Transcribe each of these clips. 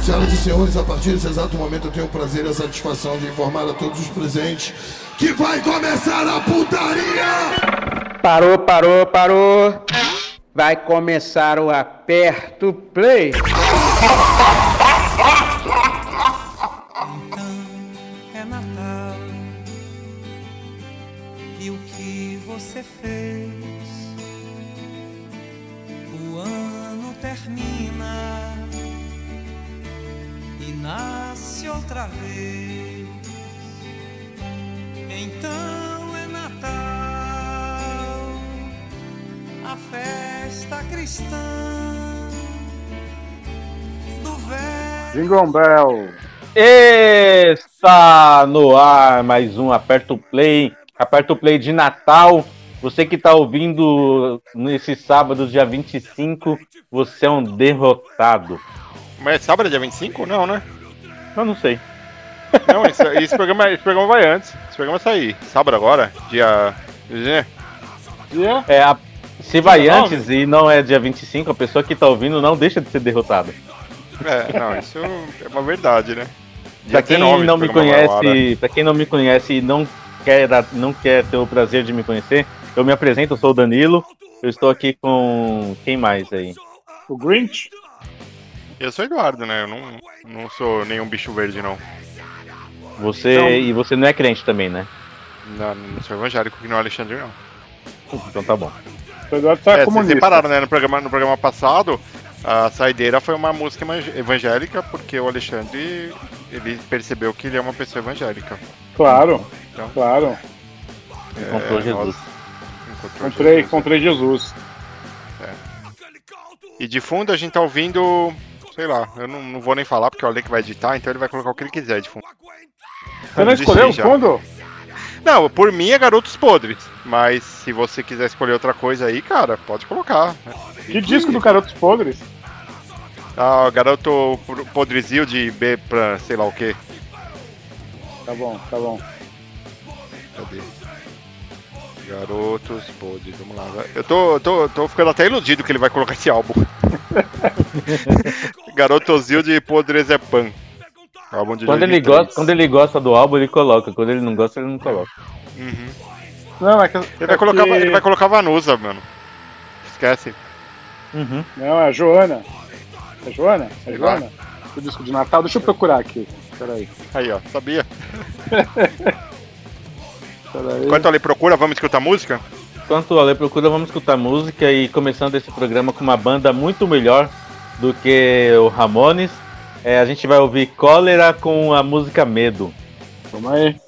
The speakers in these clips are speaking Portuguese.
Senhoras e senhores, a partir desse exato momento eu tenho o prazer e a satisfação de informar a todos os presentes que vai começar a putaria! Parou, parou, parou. Vai começar o Aperto Play. é Natal e o que você fez? O ano termina nasce outra vez. Então é Natal, a festa cristã do velho. Jingle Bell. Está no ar mais um Aperto Play. Aperto Play de Natal. Você que está ouvindo nesse sábado, dia 25, você é um derrotado. Mas é sábado, dia 25? Não, né? Eu não sei. Não, esse, esse programa, esse programa vai antes. Esse programa vai sair. Sábado agora, dia. dia-. É, a- se vai 19? antes e não é dia 25, a pessoa que está ouvindo não deixa de ser derrotada. É, não, isso é uma verdade, né? Pra quem 19 não me ar, né? conhece, para quem não me conhece e não quer não quer ter o prazer de me conhecer, eu me apresento, eu sou o Danilo. Eu estou aqui com quem mais aí? O Grinch. Eu sou Eduardo, né? Eu não, não sou nenhum bicho verde, não. Você Não. e você não é crente também, né? Não, não sou evangélico que não é Alexandre, não. Então tá bom. O Eduardo tá É, vocês comunista. separaram, né? No programa, no programa passado, a saideira foi uma música evang- evangélica, porque o Alexandre ele percebeu que ele é uma pessoa evangélica. Claro, Então. claro. Encontrou É, Jesus. nós- encontrou Encontrei, Jesus. encontrei Jesus. E de fundo a gente tá ouvindo, sei lá, eu não, não vou nem falar porque o Ale que vai editar, então ele vai colocar o que ele quiser de fundo. Você não Eu escolheu o fundo? Não, por mim é Garotos Podres, mas se você quiser escolher outra coisa aí, cara, pode colocar. Que disco do Garotos Podres? Ah, Garoto Podrezil de B pra sei lá o que. Tá bom, tá bom. Cadê? Garotos Podres, vamos lá. vai. Eu tô, tô, tô ficando até iludido que ele vai colocar esse álbum. Garotozil de Podrezepan. Álbum de Quando ele, 2003. gosta, quando ele gosta do álbum, ele coloca. Quando ele não gosta, ele não coloca. Uhum. Não, é que. Ele, é vai colocar, que- ele vai colocar Vanusa, mano. Esquece. Uhum. Não, é a Joana. É a Joana? É a Sei lá. Joana? O disco de Natal. Deixa eu procurar aqui. Peraí. Aí, ó, sabia. Enquanto ele procura, vamos escutar música? Enquanto o Ale procura, vamos escutar música e começando esse programa com uma banda muito melhor do que o Ramones. É, a gente vai ouvir Cólera com a música Medo. Vamos aí.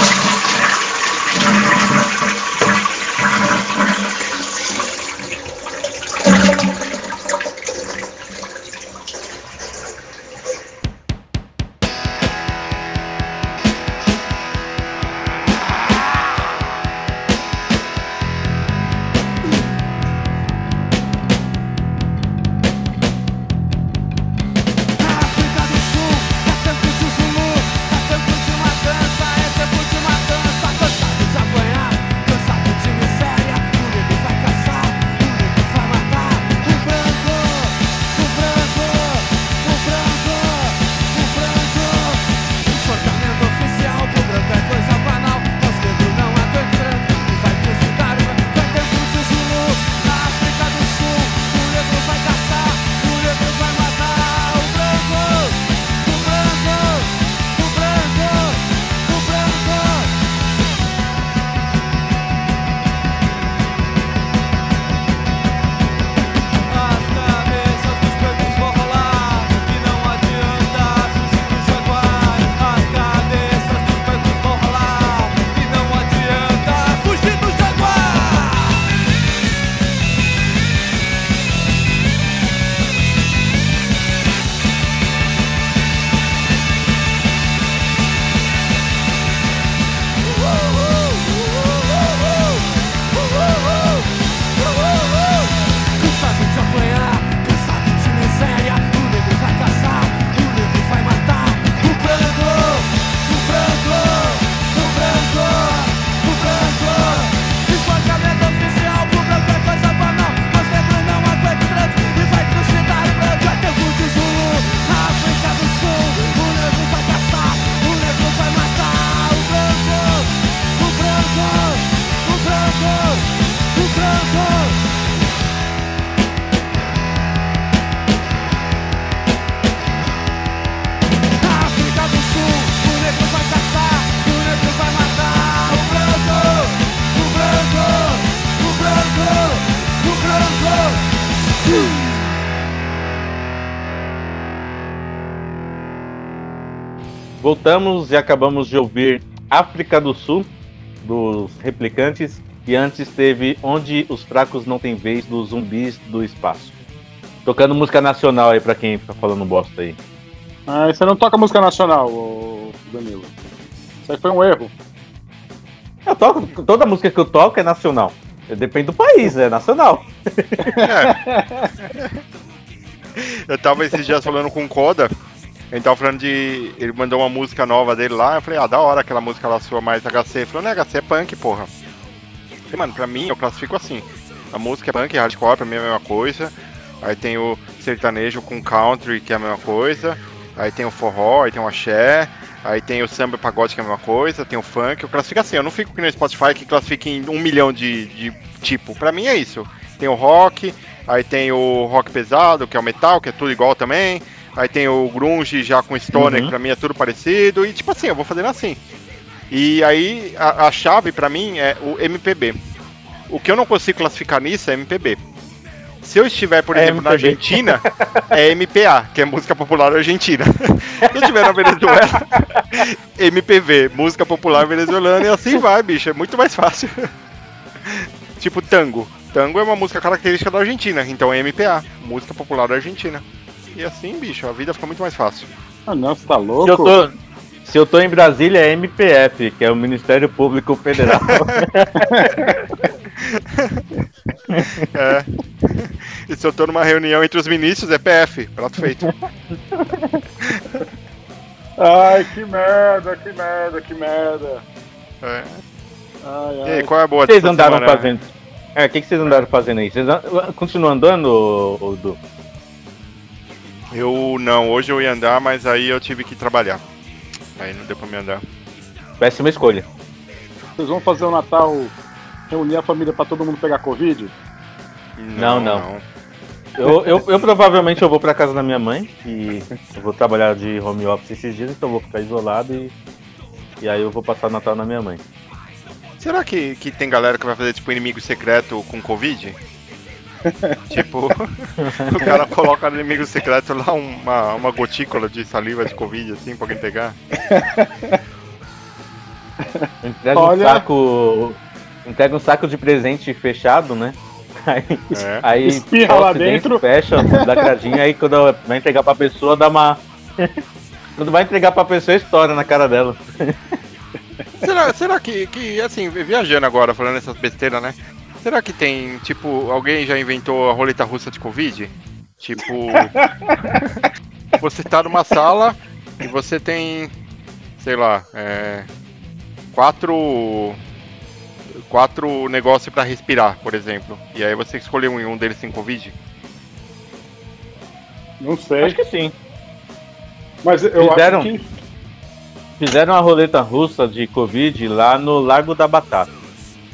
Voltamos e acabamos de ouvir África do Sul, dos replicantes, e antes teve Onde os Fracos Não Têm Vez, dos Zumbis do Espaço. Tocando música nacional aí pra quem fica falando bosta aí. Ah, você não toca música nacional, Danilo. Isso aí foi um erro. Eu toco, toda música que eu toco é nacional. Depende do país, é nacional. Eu tava esses dias falando com o Koda, ele tava falando de. Ele mandou uma música nova dele lá, eu falei, ah, da hora aquela música lá sua mais HC. Ele falou, não é HC, é punk, porra. Eu falei, mano, pra mim eu classifico assim. A música é punk, hardcore, pra mim é a mesma coisa. Aí tem o sertanejo com country, que é a mesma coisa. Aí tem o forró, aí tem o axé. Aí tem o samba pagode, que é a mesma coisa. Tem o funk. Eu classifico assim, eu não fico que no Spotify que classifica em um milhão de, de tipo. Pra mim é isso. Tem o rock, aí tem o rock pesado, que é o metal, que é tudo igual também. Aí tem o grunge já com stoner, Uhum. que pra mim é tudo parecido. E tipo assim, eu vou fazendo assim. E aí a, a chave pra mim é o MPB. O que eu não consigo classificar nisso é MPB. Se eu estiver, por É exemplo, na MPB. Argentina, é MPA, que é música popular argentina. Se eu estiver na Venezuela, MPV, música popular venezuelana, e assim vai, bicho. É muito mais fácil. tipo tango. Tango é uma música característica da Argentina, então é MPA, música popular da Argentina. E assim, bicho, a vida fica muito mais fácil. Ah, não, você tá Se eu, louco? tô, se eu tô em Brasília, é MPF, que é o Ministério Público Federal. É. E se eu tô numa reunião entre os ministros, é PF, prato feito. Ai, que merda, que merda, que merda. É. Ai, E ai. aí, qual é a boa O que vocês andaram semana? fazendo? É, o que, que vocês andaram fazendo aí? Vocês an- continuam andando, Du? Eu não, hoje eu ia andar, mas aí eu tive que trabalhar. Aí não deu pra me andar. Péssima escolha. Vocês vão fazer o Natal, reunir a família pra todo mundo pegar Covid? Não, não. Eu, eu, eu provavelmente eu vou pra casa da minha mãe, e eu vou trabalhar de home office esses dias, então eu vou ficar isolado e, e aí eu vou passar o Natal na minha mãe. Será que, que tem galera que vai fazer tipo inimigo secreto com Covid? Tipo, o cara coloca no inimigo secreto lá uma, uma gotícula de saliva de Covid assim pra alguém pegar. Entrega Olha- um saco. Entrega um saco de presente fechado, né? Aí, É. aí Espirra lá dentro. fecha da cradinha, aí quando vai entregar pra pessoa, dá uma. quando vai entregar pra pessoa, estoura na cara dela. Será, será que, que, assim, viajando agora, falando essas besteiras, né? Será que tem, tipo, alguém já inventou a roleta russa de Covid? Tipo, você tá numa sala e você tem, sei lá, é, quatro, quatro negócios pra respirar, por exemplo. E aí você escolheu um um deles tem Covid? Não sei. Acho que sim. Mas eu Fizeram? acho que. Fizeram uma roleta russa de Covid lá no Largo da Batata.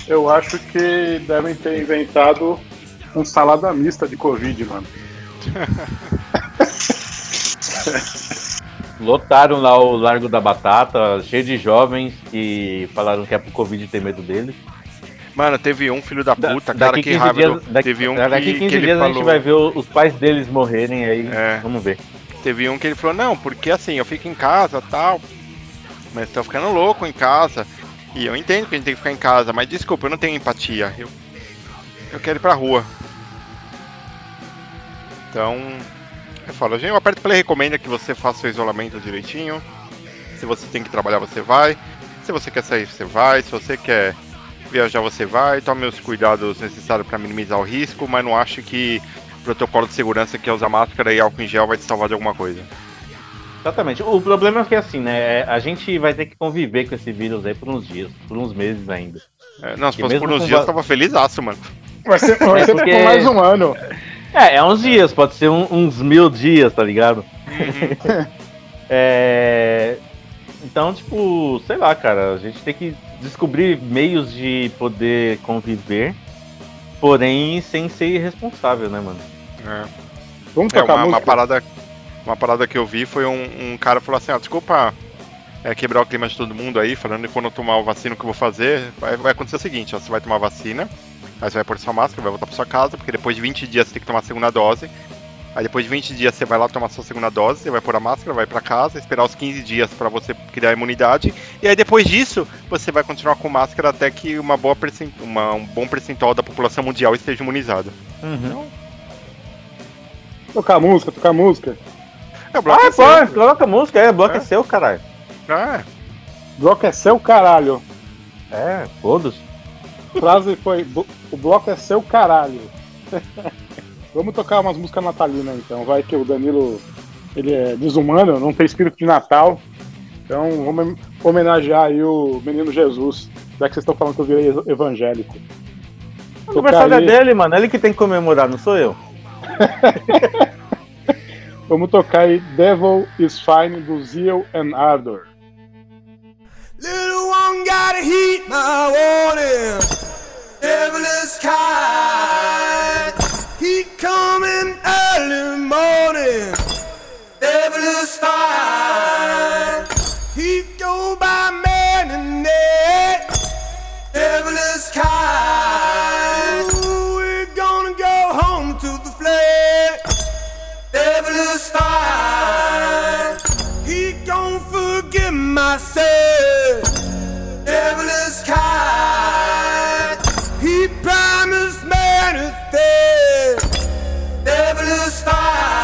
Eu acho que devem ter inventado um salada mista de Covid, mano. Lotaram lá o Largo da Batata, cheio de jovens que falaram que é pro Covid ter medo deles. Mano, teve um filho da Da- puta, cara, daqui que 15 raiva. dias, do- daqui, teve um daqui que, 15 que dias a falou. gente vai ver os pais deles morrerem aí. É. Vamos ver. Teve um que ele falou, não, porque assim, eu fico em casa tal. Mas tô ficando louco em casa. E eu entendo que a gente tem que ficar em casa, mas desculpa, eu não tenho empatia. Eu, eu quero ir pra rua. Então, eu falo, gente, o Aperto Play recomenda que você faça o isolamento direitinho. Se você tem que trabalhar, você vai. Se você quer sair, você vai. Se você quer viajar, você vai. Tome os cuidados necessários para minimizar o risco, mas não acho que o protocolo de segurança que é usar máscara e álcool em gel vai te salvar de alguma coisa. Exatamente. O problema é que assim, né? A gente vai ter que conviver com esse vírus aí por uns dias, por uns meses ainda. É, não, se fosse por uns dias, va- tava feliz mano. Vai ser, vai É ser porque- por mais um ano. É, é uns dias, pode ser um- uns mil dias, tá ligado? é. Então, tipo, sei lá, cara, a gente tem que descobrir meios de poder conviver, porém sem ser irresponsável, né, mano? É. Vamos É, tocar uma, uma música? parada, uma parada que eu vi foi um, um cara falou assim, ah, desculpa é, quebrar o clima de todo mundo aí, falando que quando eu tomar o vacina o que eu vou fazer, vai, vai acontecer o seguinte, ó, você vai tomar a vacina, aí você vai pôr sua máscara, vai voltar pra sua casa, porque depois de 20 dias você tem que tomar a segunda dose, Aí depois de 20 dias você vai lá tomar sua segunda dose, você vai pôr a máscara, vai pra casa, esperar os 15 dias pra você criar a imunidade. E aí depois disso, você vai continuar com máscara até que uma boa percent... uma- um bom percentual da população mundial esteja imunizada. Tocar música, tocar música. É, o bloco Ah, é pô, seu. coloca a música, é, bloco é, É. seu, caralho. Ah, Bloco é seu caralho. É, todos. Frase foi: "Blo- o bloco é seu caralho. Vamos tocar umas músicas natalinas então. Vai que o Danilo ele é desumano, não tem espírito de Natal. Então vamos homenagear aí o menino Jesus. Já que vocês estão falando que eu virei evangélico. O aniversário é dele, mano. Ele que tem que comemorar, não sou eu. Vamos tocar aí Devil is Fine do Zeal and Ardor. Little one gotta heat my warning. Devil is kind. He coming early morning. Devil is fine. He go by man and net. Devil is kind. Forgive my sin. Devil is kind. He promised anything. Devil is fine.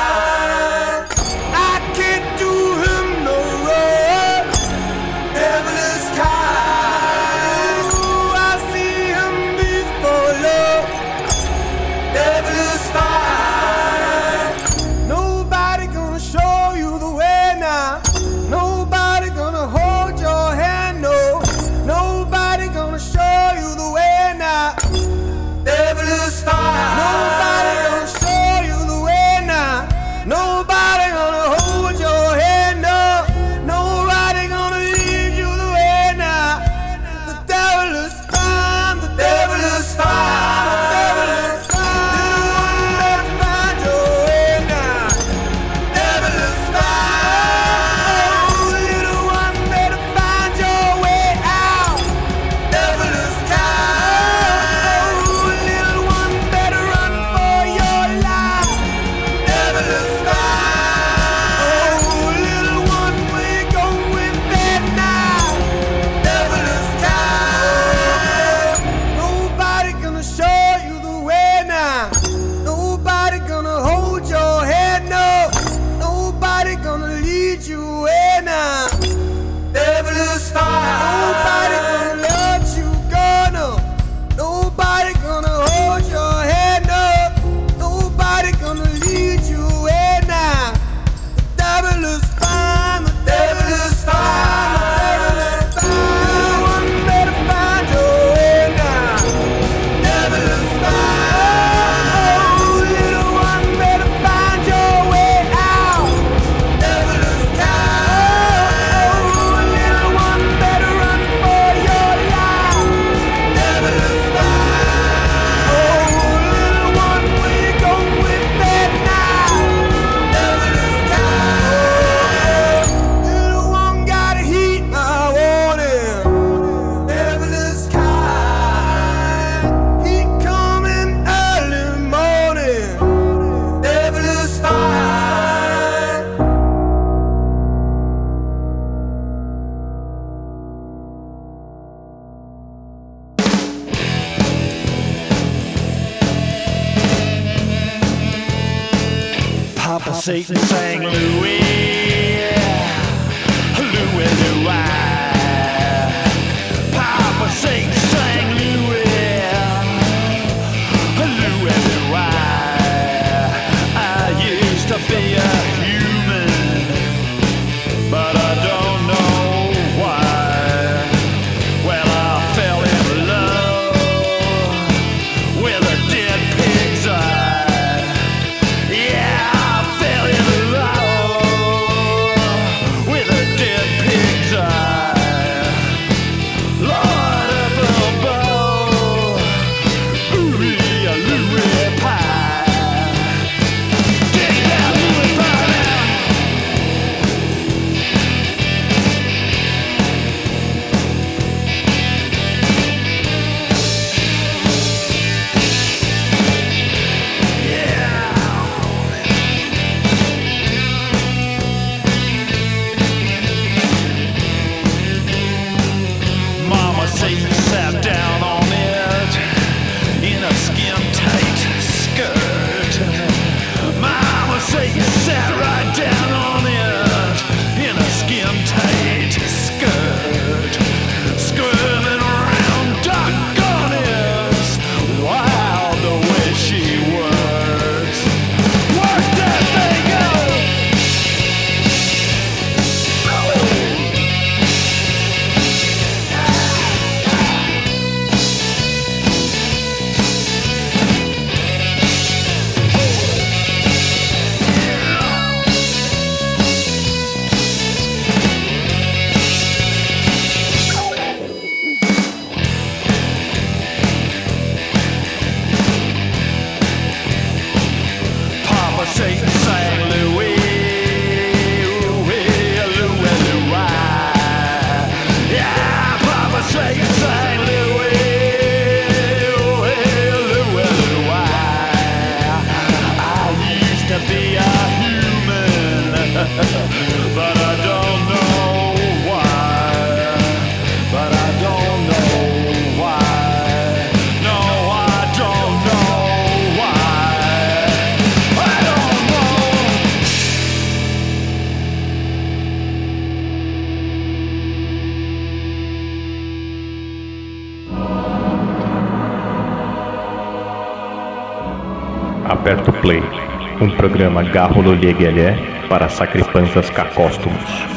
programa Garrolo Leguelé para sacripantas cacóstomos.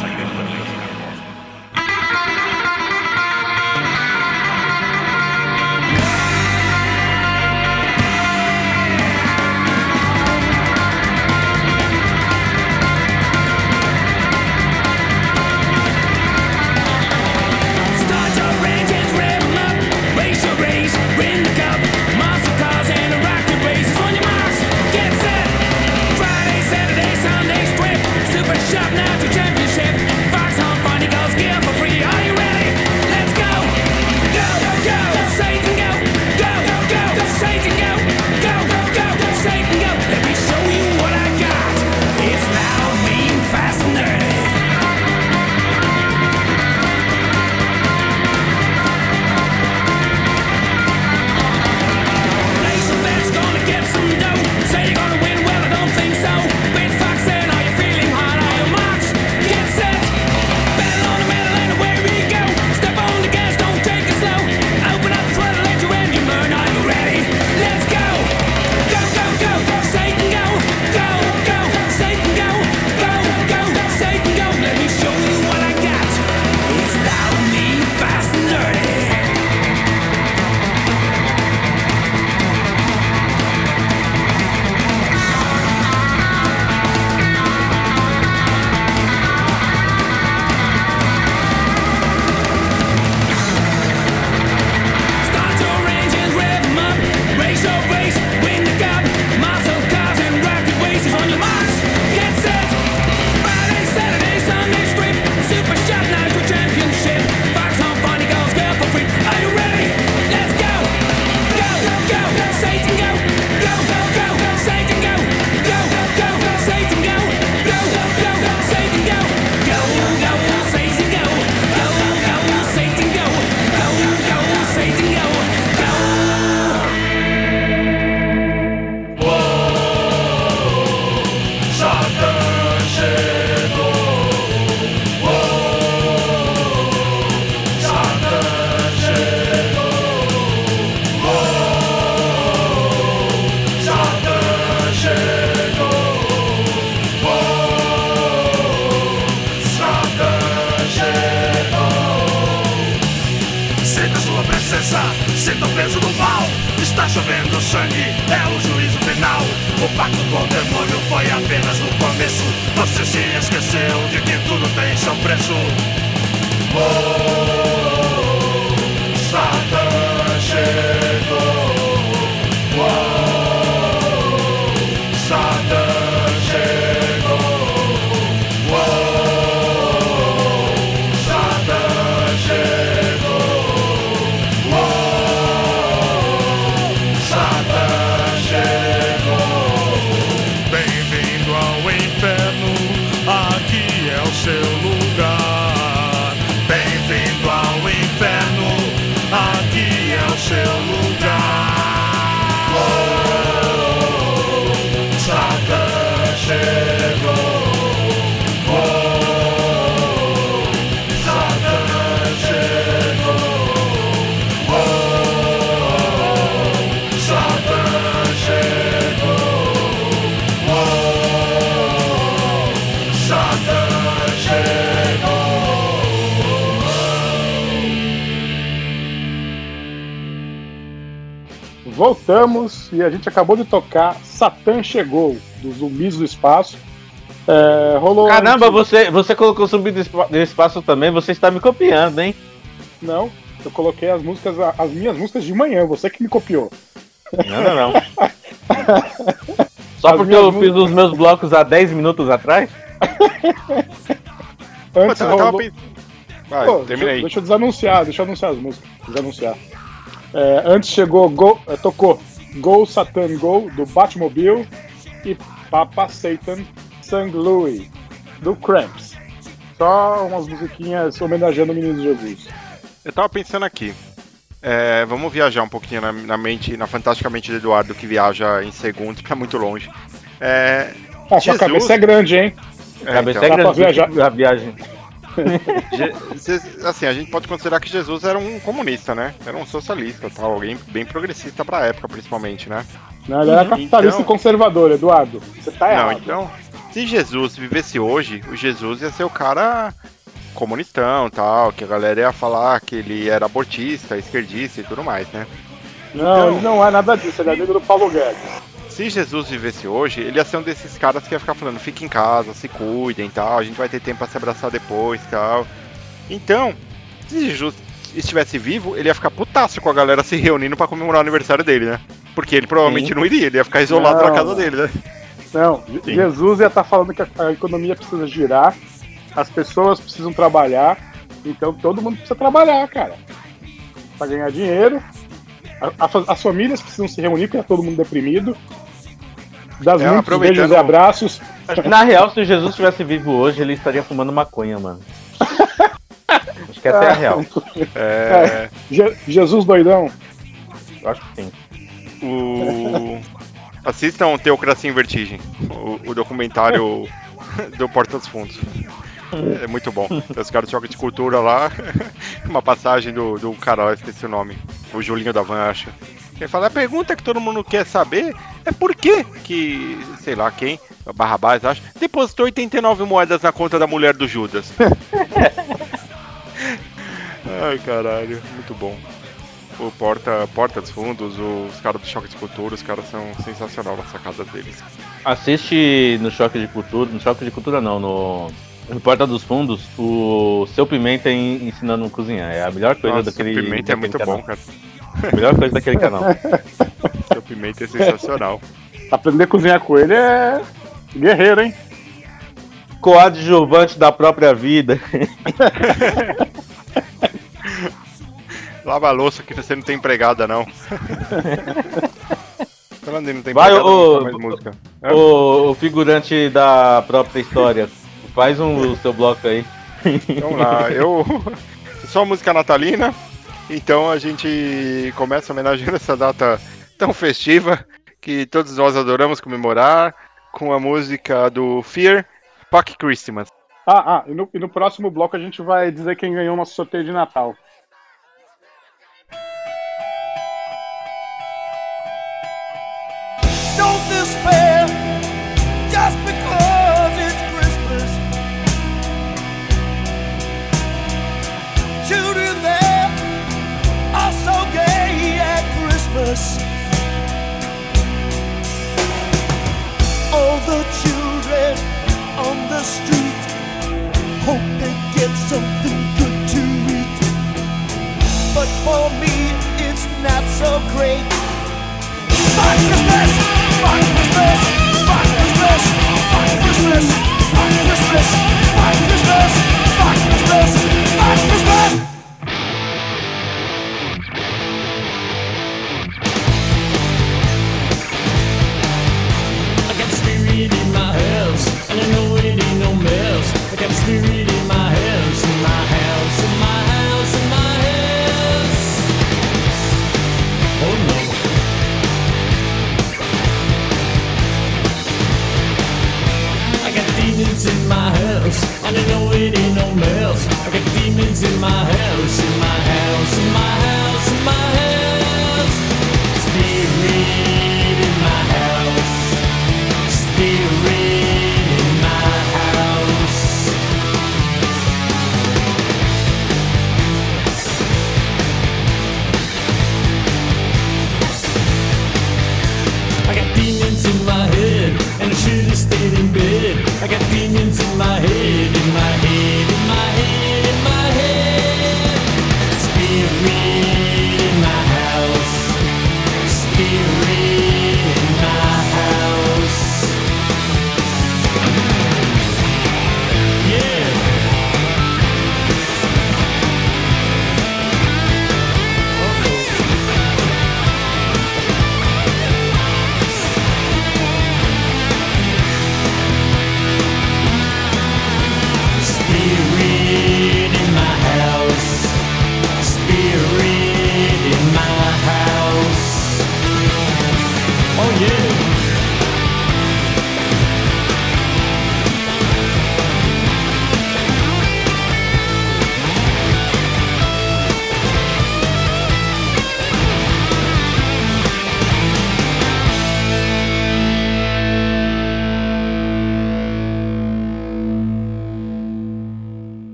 E a gente acabou de tocar Satã Chegou, dos Zumbis do Espaço. É, rolou Caramba, antes... Tipo- você, você colocou Zumbi do, do Espaço também, você está me copiando, hein? Não, eu coloquei as músicas, as minhas músicas de manhã, você que me copiou. Não, não, não. Só as porque eu músicas... fiz os meus blocos há 10 minutos atrás? Antes Pô, rolou... tava... Vai, Pô, deixa, deixa, eu desanunciar, deixa eu anunciar as músicas. Desanunciar. É, antes chegou Go... Eh, tocou Go Satan Go, do Batmobile, e Papa Satan Sang Louis, do Cramps. Só umas musiquinhas homenageando o menino Jesus. Eu tava pensando aqui. É, vamos viajar um pouquinho na, na, mente, na fantástica mente do Eduardo, que viaja em segundos é muito longe. É, ah, sua cabeça é grande, hein? É, cabeça então. é grande. Viajar... A viagem. assim, a gente pode considerar que Jesus era um comunista, né? Era um socialista, tal, alguém bem progressista para a época, principalmente, né? Não, ele era uhum. capitalista então... conservador, Eduardo. Você tá errado. Não, então, se Jesus vivesse hoje, o Jesus ia ser o cara comunistão, tal, que a galera ia falar que ele era abortista, esquerdista e tudo mais, né? Não, então... ele não é nada disso, ele é amigo do Paulo Guedes. Se Jesus vivesse hoje, ele ia ser um desses caras que ia ficar falando, fique em casa, se cuidem tal, a gente vai ter tempo pra se abraçar depois tal. Então, se Jesus estivesse vivo, ele ia ficar putaço com a galera se reunindo pra comemorar o aniversário dele, né? Porque ele provavelmente Sim. não iria, ele ia ficar isolado Não, na casa dele, né? Não, Sim. Jesus ia estar falando que a, economia precisa girar, as pessoas precisam trabalhar, então todo mundo precisa trabalhar, cara. Pra ganhar dinheiro. A- a- as famílias precisam se reunir, porque tá todo mundo deprimido. Das É, muitos beijos e abraços. Na real, se o Jesus estivesse vivo hoje, ele estaria fumando maconha, mano. Acho que essa é a real. É, Je- Jesus doidão. Eu acho que sim. o... Assistam Teocracia em Vertigem, o, o documentário do Porta dos Fundos. É muito bom. Tem os caras de choque de cultura lá. Uma passagem do, do cara lá, esqueci o nome. O Julinho da Van, acho. Ele fala, a pergunta que todo mundo quer saber é por que que, sei lá quem, Barrabás, acho, depositou 89 moedas na conta da mulher do Judas. Ai, caralho, muito bom. O Porta, Porta dos Fundos, os caras do Choque de Cultura, os caras são sensacional nas sacadas deles. Assiste no Choque de Cultura, no Choque de Cultura não, no, no Porta dos Fundos, o Seu Pimenta en- ensinando a cozinhar. É a melhor coisa Nossa, daquele o Pimenta é muito canal. bom, cara. Melhor coisa daquele canal. O Pimenta é sensacional. Aprender a cozinhar com ele é guerreiro, hein? Coadjuvante da própria vida. Lava a louça que você não tem empregada, não. Falando não tem Vai, empregada, ô, não tem mais música. É? o, o figurante da própria história. Faz um o seu bloco aí. Vamos lá, eu. Só música natalina. Então a gente começa homenageando essa data tão festiva que todos nós adoramos comemorar com a música do Fear, Fuck Christmas. Ah, ah, e no, e no próximo bloco a gente vai dizer quem ganhou nosso sorteio de Natal. Street hope they get something good to eat. But for me, it's not so great. Fuck Christmas! Fuck Christmas! Fuck Christmas! Fuck Christmas! Fuck Christmas! Fuck Christmas! Fuck Christmas! Fuck Christmas! Demons in my house, and know it ain't no. I got demons in my house, in my house, in my house,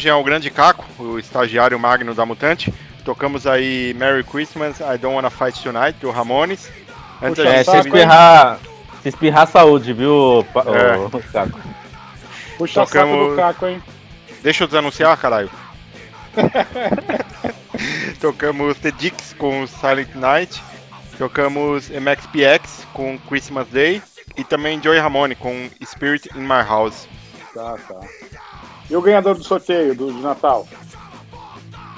Homenagem ao grande Caco, o estagiário magno da Mutante. Tocamos aí Merry Christmas, I Don't Wanna Fight Tonight, do Ramones. Antes Puxa É, se espirrar, se espirrar saúde, viu, É. ô, Caco? Puxa Tocamos- saco do caco, hein? Deixa eu desanunciar, caralho. Tocamos The Dicks com Silent Night. Tocamos MXPX com Christmas Day. E também Joey Ramone com Spirit in My House. Tá, tá. E o ganhador do sorteio do, de Natal?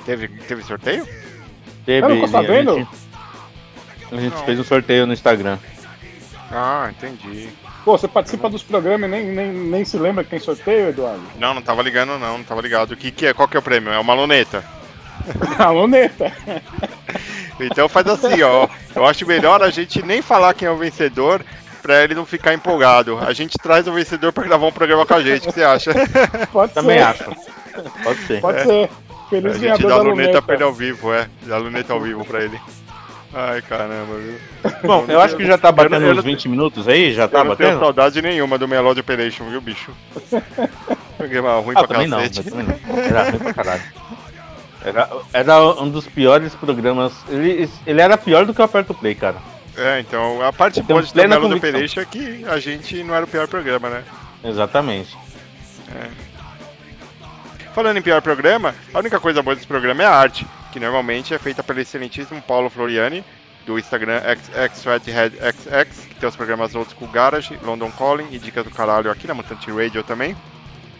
Teve, teve sorteio? Teve, Eu não tô sabendo. A gente, a gente fez um sorteio no Instagram. Ah, entendi. Pô, você participa dos programas e nem, nem, nem se lembra que tem sorteio, Eduardo? Não, não tava ligando não, não tava ligado. O que, que é? Qual que é o prêmio? É uma luneta. A luneta. Então faz assim, ó. Eu acho melhor a gente nem falar quem é o vencedor pra ele não ficar empolgado. A gente traz o vencedor pra gravar um programa com a gente. O que você acha? Pode Também ser. acho. Pode ser. Pode ser. A Feliz gente ganhador dá a luneta luneta. pra ele ao vivo, é. Dá a luneta ao vivo pra ele. Ai, caramba, viu? Bom, eu acho que já tá batendo não- uns não- 20 minutos aí, já tá eu não tenho batendo? saudade nenhuma do Melody Operation, viu, bicho? Programa ruim Ah, pra também não, cacete. mas também não. Era ruim pra caralho. Era, era um dos piores programas. Ele, ele era pior do que o Aperto Play, cara. É, então a parte tenho boa de Melody convicção. Operation é que a gente não era o pior programa, né? Exatamente. Falando em pior programa, a única coisa boa desse programa é a arte, que normalmente é feita pelo excelentíssimo Paulo Floriani, do Instagram XXFatheadXX, que tem os programas Old School Garage, London Calling e Dicas do Caralho aqui na Mutante Radio também.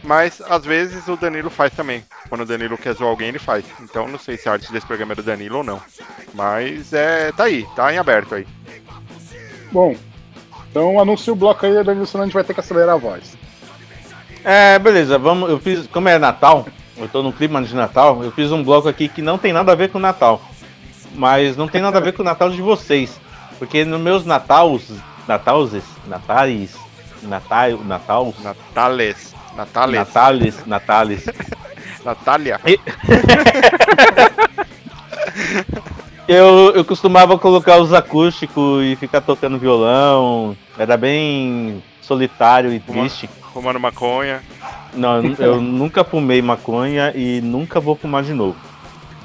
Mas às vezes o Danilo faz também. Quando o Danilo quer zoar alguém, ele faz. Então não sei se a arte desse programa é do Danilo ou não. Mas é. tá aí, tá em aberto aí. Bom, então anuncia o bloco aí, Danilo, senão a gente vai ter que acelerar a voz. É, beleza, vamos. Eu fiz. Como é Natal, eu tô no clima de Natal, eu fiz um bloco aqui que não tem nada a ver com o Natal. Mas não tem nada a ver com o Natal de vocês. Porque nos meus Natals. Natauses? Natais? Natal. Natals? Natales. Natales. Natales, Natales. Natália. Eu, eu costumava colocar os acústicos e ficar tocando violão. Era bem solitário e triste. Fumando maconha. Não, eu, eu nunca fumei maconha e nunca vou fumar de novo.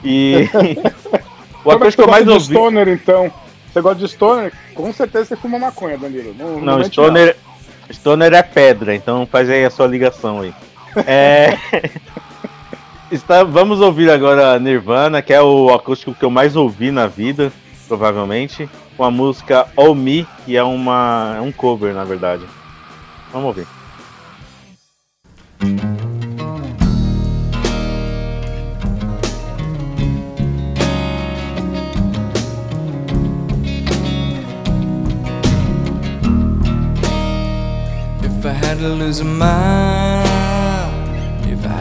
E o Como é que eu você mais gosta de ouvi. stoner, então? Você gosta de stoner? Com certeza você fuma maconha, Danilo. Não, Não, mente stoner, stoner é pedra, então faz aí a sua ligação aí. É. Está, vamos ouvir agora Nirvana, que é o acústico que eu mais ouvi na vida, provavelmente, com a música All Me, que é uma, é um cover, na verdade. Vamos ouvir. If I had to lose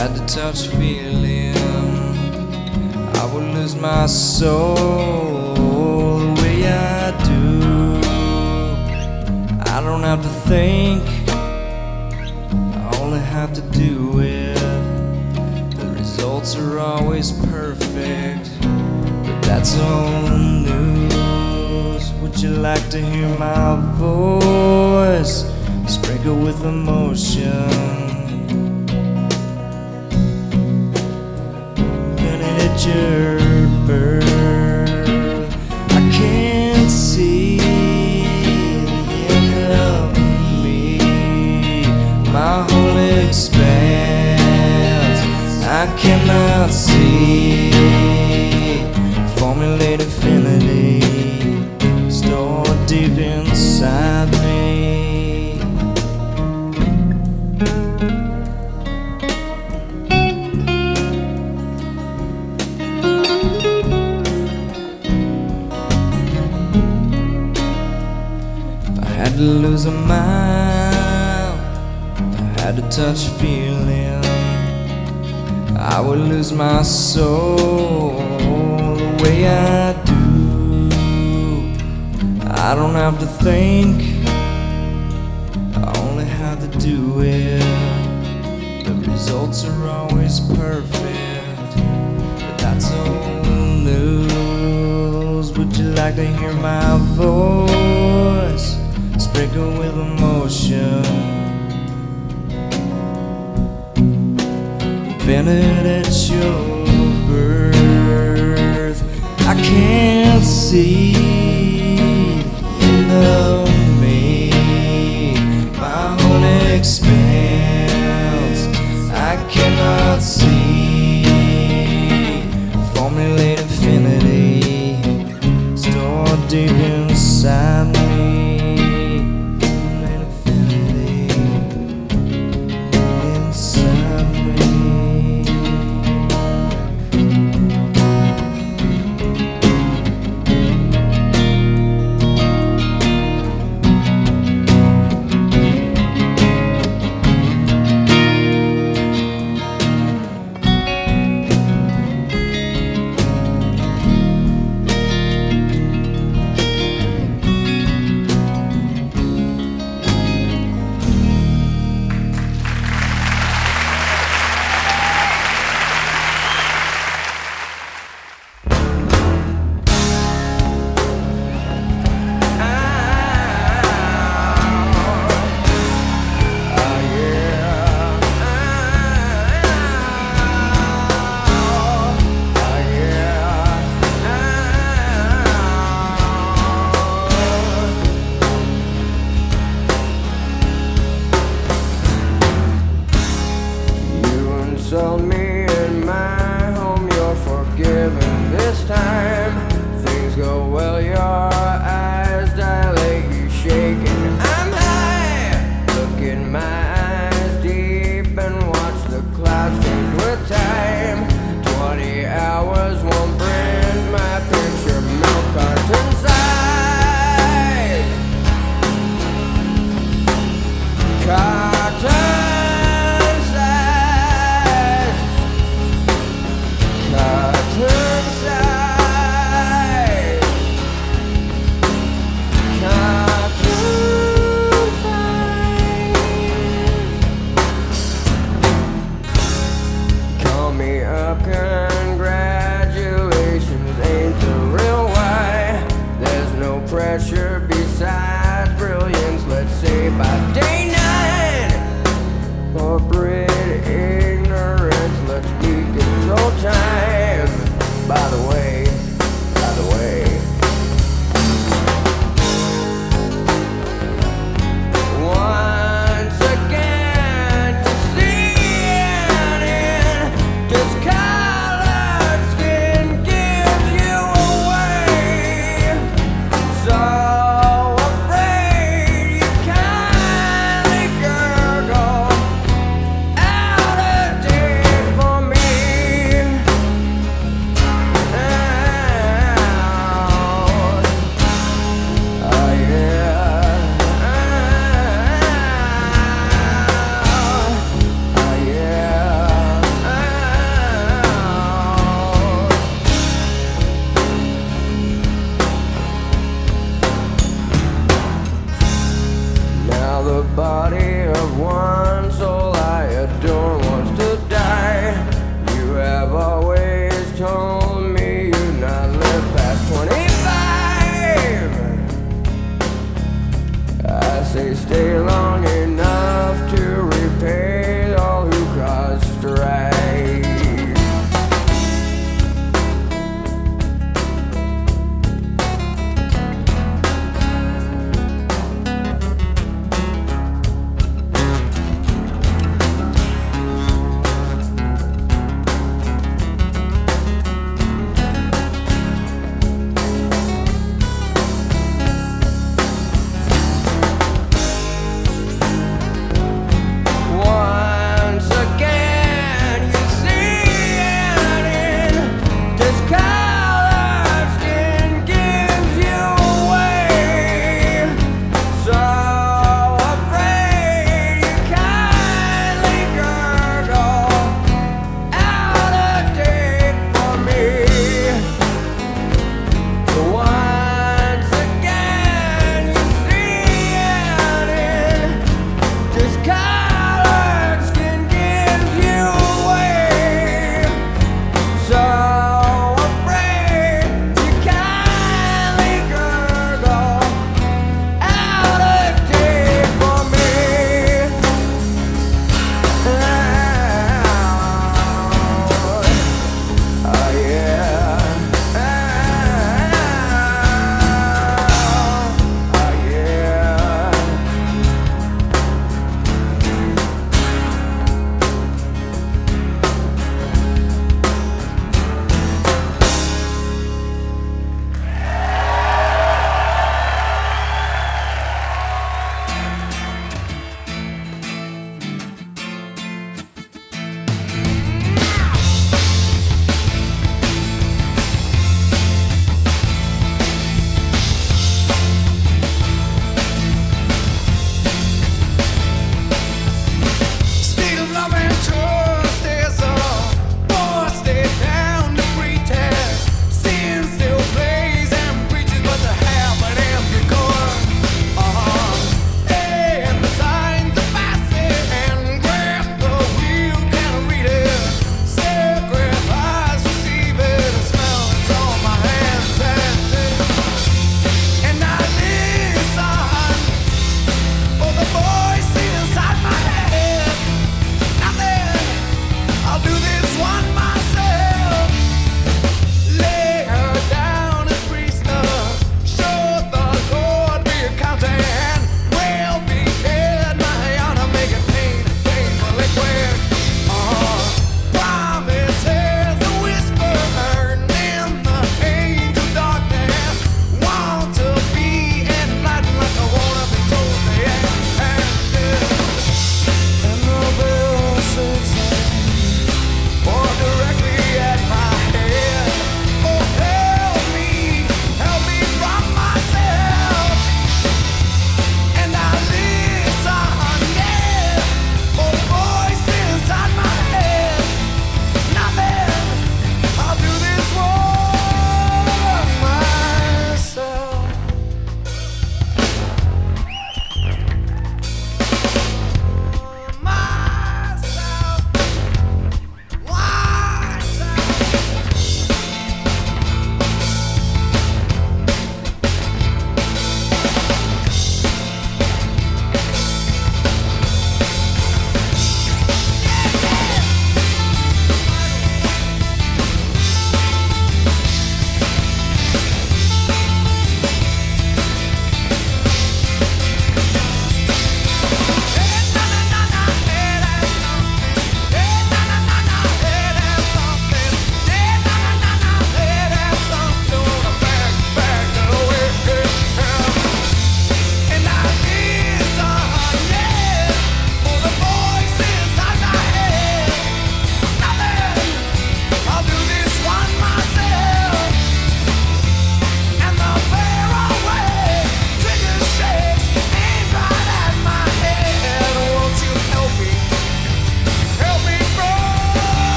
had to touch feeling, I would lose my soul the way I do. I don't have to think, I only have to do it. The results are always perfect, but that's old news. Would you like to hear my voice? Sprinkle with emotion. I can't see the end of me. My whole expanse, I cannot see. Formulate infinity, stored deep inside me. Lose a mile, I had to touch feeling, I would lose my soul the way I do. I don't have to think, I only have to do it. The results are always perfect, but that's old news. Would you like to hear my voice? Sprinkle with emotion. Invented at your birth. I can't see of me. My whole expanse.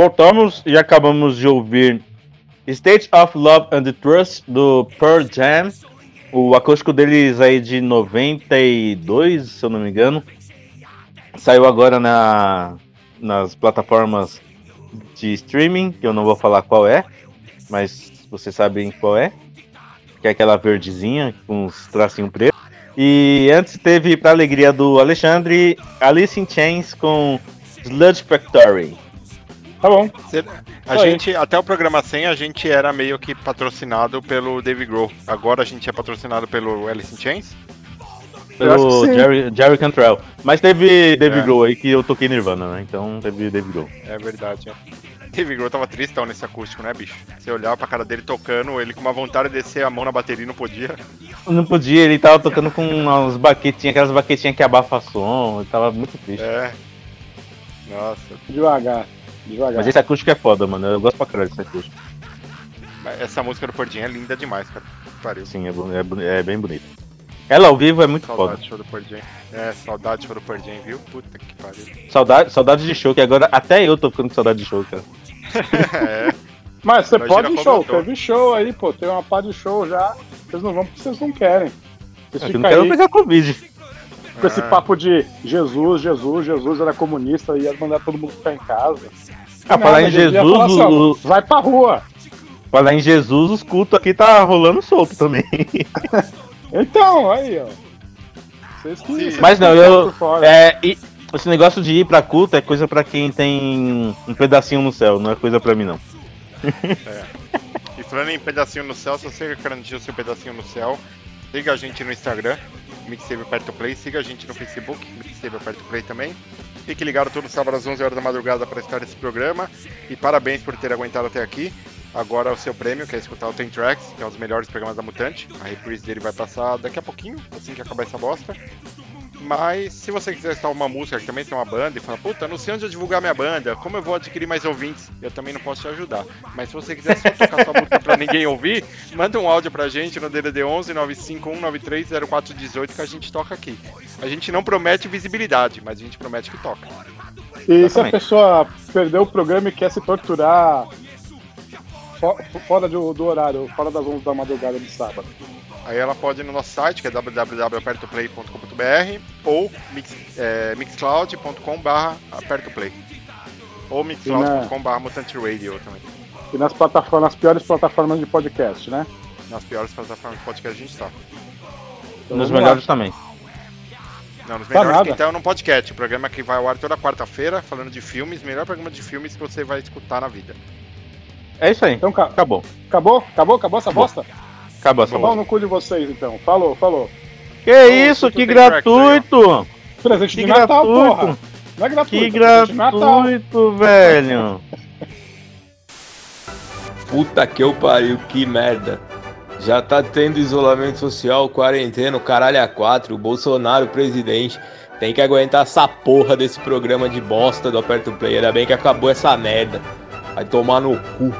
Voltamos e acabamos de ouvir State of Love and Trust do Pearl Jam. O acústico deles aí de 92, se eu não me engano. Saiu agora na, nas plataformas de streaming, que eu não vou falar qual é, mas vocês sabem qual é. Que é aquela verdezinha com os tracinhos pretos. E antes teve, pra alegria do Alexandre, Alice in Chains com Sludge Factory. Tá bom. Cê- A Só gente, até o programa 100, a gente era meio que patrocinado pelo Dave Grohl. Agora a gente é patrocinado pelo Alice in Chains. Pelo. Jerry, Jerry Cantrell. Mas teve Dave É. Grohl aí que eu toquei Nirvana, né? Então teve Dave Grohl. É verdade, é. Dave Grohl tava tristão nesse acústico, né, bicho? Você olhava pra cara dele tocando, ele com uma vontade de descer a mão na bateria e não podia. Não podia, ele tava tocando com umas baquetinhas, aquelas baquetinhas que abafa som, ele tava muito triste. É. Nossa. Devagar. Devagar. Mas esse acústico é foda, mano. Eu gosto pra caralho desse acústico. Essa música do Pordinho é linda demais, cara. Pariu. Sim, é, é é bem bonito. Ela ao vivo é muito Saudade foda. do show do Pordinho. É, saudade do show do Pordinho, viu? Puta que pariu. Saudade, saudade de show, que agora até eu tô ficando com saudade de show, cara. é. Mas você pode ir show, teve show aí, pô. Tem uma pá de show já. Vocês não vão porque vocês não querem. Vocês Eu ficam não quero aí pegar Covid. Com esse Ah. papo de Jesus, Jesus, Jesus era comunista e ia mandar todo mundo ficar em casa. Ah, falar em Jesus, falar assim, o- vai pra rua. Falar em Jesus, os cultos aqui tá rolando solto também. Então, aí, ó. Vocês que- vocês Mas não, eu. É, e esse negócio de ir pra culto é coisa pra quem tem um pedacinho no céu, não é coisa pra mim, não. E falando em pedacinho no céu, se você garantiu o seu pedacinho no céu, siga a gente no Instagram, Mixtape Aperto Play, siga a gente no Facebook, Mixtape Aperto Play também. Fique ligado todo sábado às 11 horas da madrugada para estar nesse programa. E parabéns por ter aguentado até aqui. Agora o seu prêmio, que é escutar o Ten Tracks, que é um dos melhores programas da Mutante. A reprise dele vai passar daqui a pouquinho, assim que acabar essa bosta. Mas se você quiser estar uma música que também tem uma banda e fala, puta, não sei onde eu divulgar minha banda, como eu vou adquirir mais ouvintes? Eu também não posso te ajudar. Mas se você quiser só tocar sua música pra ninguém ouvir, manda um áudio pra gente no DDD 11 95193 0418 que a gente toca aqui. A gente não promete visibilidade, mas a gente promete que toca. E se a pessoa perdeu o programa e quer se torturar fo- fora do, do horário, fora das 11 da madrugada de sábado. Aí ela pode ir no nosso site, que é www.apertoplay.com.br ou mix, é, mixcloud.com.br apertoplay. Ou mixcloud.com.br mutante radio também. E nas plataformas, nas piores plataformas de podcast, né? Nas piores plataformas de podcast a gente tá. Então Nos melhores lá. também. Não, nos Tá melhores que então é no podcast, o programa que vai ao ar toda quarta-feira, falando de filmes, melhor programa de filmes que você vai escutar na vida. É isso aí. Então, ca- Acabou. acabou? Acabou? Acabou essa bosta? Acabou essa Tá bom bosta. no cu de vocês, então. Falou, falou. Que isso, tudo que gratuito! Presente Que de Natal, gratuito. porra. Não é gratuito, Que é gratuito, velho! Puta que eu pariu, que merda. Já tá tendo isolamento social, quarentena, o caralho a quatro, o Bolsonaro presidente. Tem que aguentar essa porra desse programa de bosta do Aperto Play. Ainda bem que acabou essa merda. Vai tomar no cu.